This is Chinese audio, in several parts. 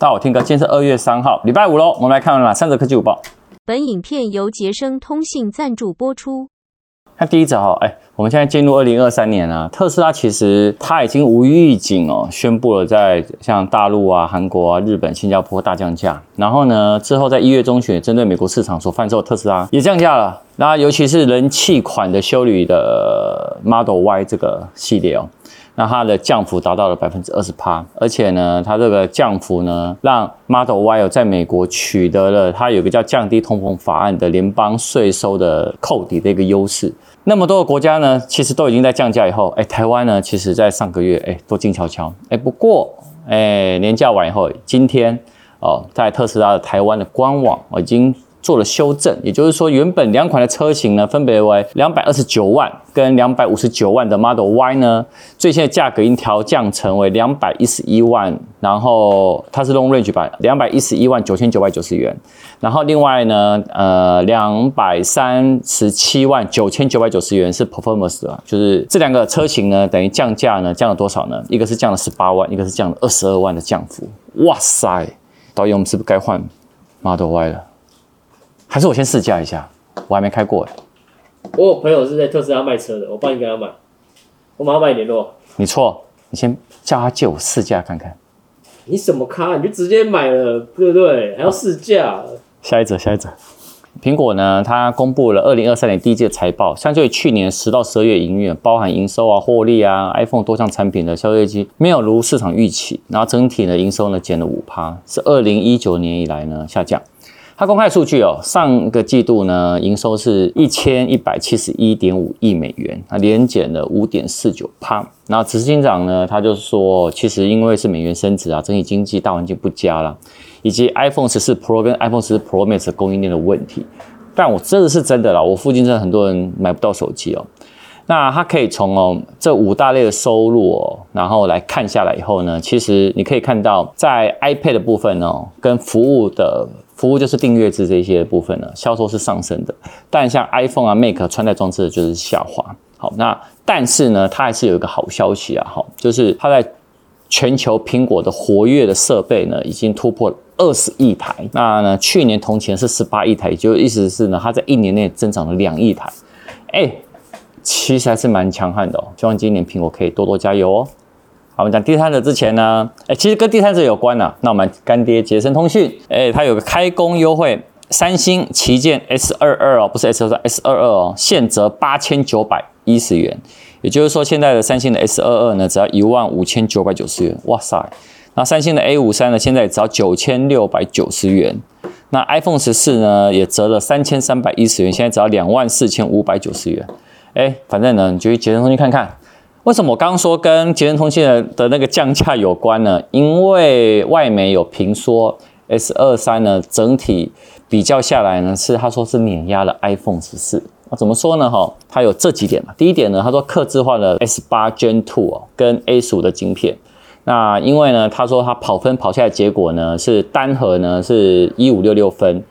大家好，我 Tim 哥，今天是二月三号，礼拜五喽。我们来看哪三则科技午报。本影片由杰生通信赞助播出。那第一则哈，哎，我们现在进入二零二三年啊，特斯拉其实它已经无预警哦，宣布了在像大陆啊、韩国啊、日本、新加坡大降价。然后呢，之后在一月中旬，针对美国市场所贩售的特斯拉也降价了。那尤其是人气款的修旅的 Model Y 这个系列哦。那它的降幅达到了百分之二十八，而且呢，它这个降幅呢，让 Model Y 在美国取得了它有个叫降低通膨法案的联邦税收的扣抵的一个优势。那么多个国家呢，其实都已经在降价以后，哎，台湾呢，其实在上个月，哎，都静悄悄，哎，不过，哎，年假完以后，今天哦，在特斯拉的台湾的官网已经。做了修正，也就是说，原本两款的车型呢，分别为两百二十九万跟两百五十九万的 Model Y 呢，最新的价格已经调降成为两百一十一万，然后它是 Long Range 版，两百一十一万九千九百九十元，然后另外呢，呃，两百三十七万九千九百九十元是 Performance 的，就是这两个车型呢，等于降价呢，降了多少呢？一个是降了十八万，一个是降了二十二万的降幅。哇塞，导演，我们是不是该换 Model Y 了？还是我先试驾一下，我还没开过哎。我有朋友是在特斯拉卖车的，我帮你跟他买，我马上帮你联络。你错，你先叫他借我试驾看看。你什么咖？你就直接买了，对不对？还要试驾？下一则，下一则。苹果呢，它公布了二零二三年第一季的财报，相较于去年十到十二月营运，包含营收啊、获利啊、iPhone 多项产品的销售业绩没有如市场预期，然后整体的营收呢减了五趴，是二零一九年以来呢下降。它公开数据哦，上个季度呢，营收是一千一百七十一点五亿美元，啊，年减了五点四九趴。然后执行长呢，他就说，其实因为是美元升值啊，整体经济大环境不佳啦，以及 iPhone 十四 Pro 跟 iPhone 十四 Pro Max 供应链的问题。但我这个是真的啦，我附近真的很多人买不到手机哦。那他可以从哦这五大类的收入哦，然后来看下来以后呢，其实你可以看到，在 iPad 的部分哦，跟服务的。服务就是订阅制这些部分呢，销售是上升的，但像 iPhone 啊、Mac 穿戴装置就是下滑。好，那但是呢，它还是有一个好消息啊，好，就是它在全球苹果的活跃的设备呢，已经突破了二十亿台。那呢，去年同期是十八亿台，就意思是呢，它在一年内增长了两亿台。哎，其实还是蛮强悍的哦。希望今年苹果可以多多加油哦。我们讲第三者之前呢，哎，其实跟第三者有关呐、那我们干爹杰森通讯，哎，它有个开工优惠，三星旗舰 S 二二哦，不是 S 二三，S 二二哦，现折八千九百一十元。也就是说，现在的三星的 S 二二呢，只要一万五千九百九十元。哇塞！那三星的 A 五三呢，现在只要九千六百九十元。那 iPhone 十四呢，也折了三千三百一十元，现在只要两万四千五百九十元。哎，反正呢，你就去杰森通讯看看。为什么我刚刚说跟杰森通信的的那个降价有关呢？因为外媒有评说 S 二三呢，整体比较下来呢，是他说是碾压了 iPhone 十四。啊，怎么说呢？哈，它有这几点嘛。第一点呢，他说刻制化的 S 八 Gen Two 哦，跟 A 十五的晶片。那因为呢，他说他跑分跑下来结果呢，是单核呢是一五六六分。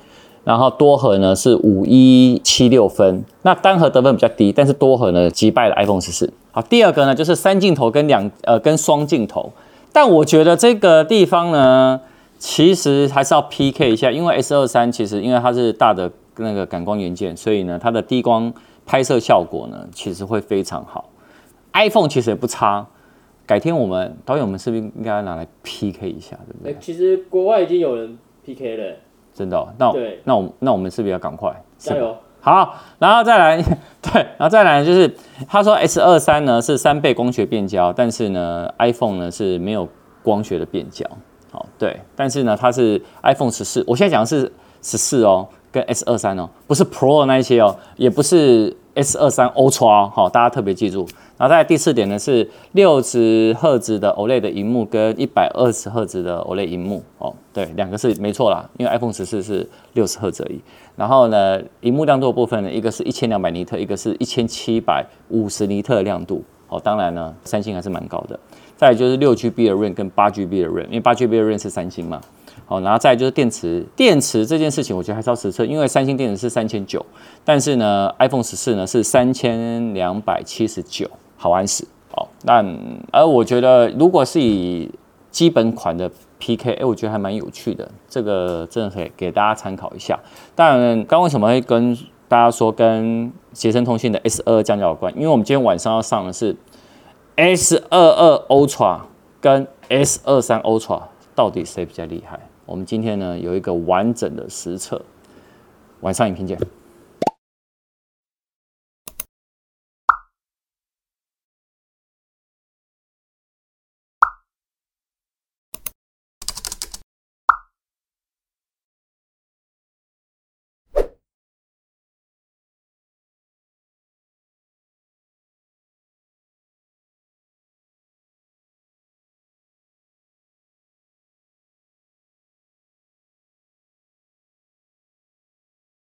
然后多核呢是五一七六分，那单核得分比较低，但是多核呢击败了 iPhone 十四。好，第二个呢就是三镜头跟两呃跟双镜头，但我觉得这个地方呢其实还是要 PK 一下，因为 S 二三其实因为它是大的那个感光元件，所以呢它的低光拍摄效果呢其实会非常好。iPhone 其实也不差，改天我们导演我们是不是应该拿来 PK 一下，对不对？其实国外已经有人 PK 了。真的、哦，那对那我那我们是不是要赶快加油？好，然后再来，对，然后再来就是他说 S 二三呢是三倍光学变焦，但是呢 iPhone 呢是没有光学的变焦。好，对，但是呢它是 iPhone 十四，我现在讲的是十四哦，跟 S 二三哦，不是 Pro 那一些哦，也不是 S 二三 Ultra 哦，好，大家特别记住。然后在第四点呢是六十赫兹的 OLED 的荧幕跟一百二十赫兹的 OLED 荧幕哦，对，两个是没错啦，因为 iPhone 十四是六十赫兹而已。然后呢，荧幕亮度的部分呢，一个是一千两百尼特，一个是一千七百五十尼特的亮度。哦，当然呢，三星还是蛮高的。再就是六 GB 的 RAM 跟八 GB 的 RAM，因为八 GB 的 RAM 是三星嘛。好，然后再就是电池，电池这件事情我觉得还是要实测，因为三星电池是三千九，但是呢，iPhone 十四呢是三千两百七十九。好安死哦，但而我觉得，如果是以基本款的 PK，哎，我觉得还蛮有趣的，这个真的可以给大家参考一下。当然，刚为什么会跟大家说跟捷升通信的 S 二二降价有关？因为我们今天晚上要上的是 S 二二 Ultra 跟 S 二三 Ultra，到底谁比较厉害？我们今天呢有一个完整的实测，晚上影片见。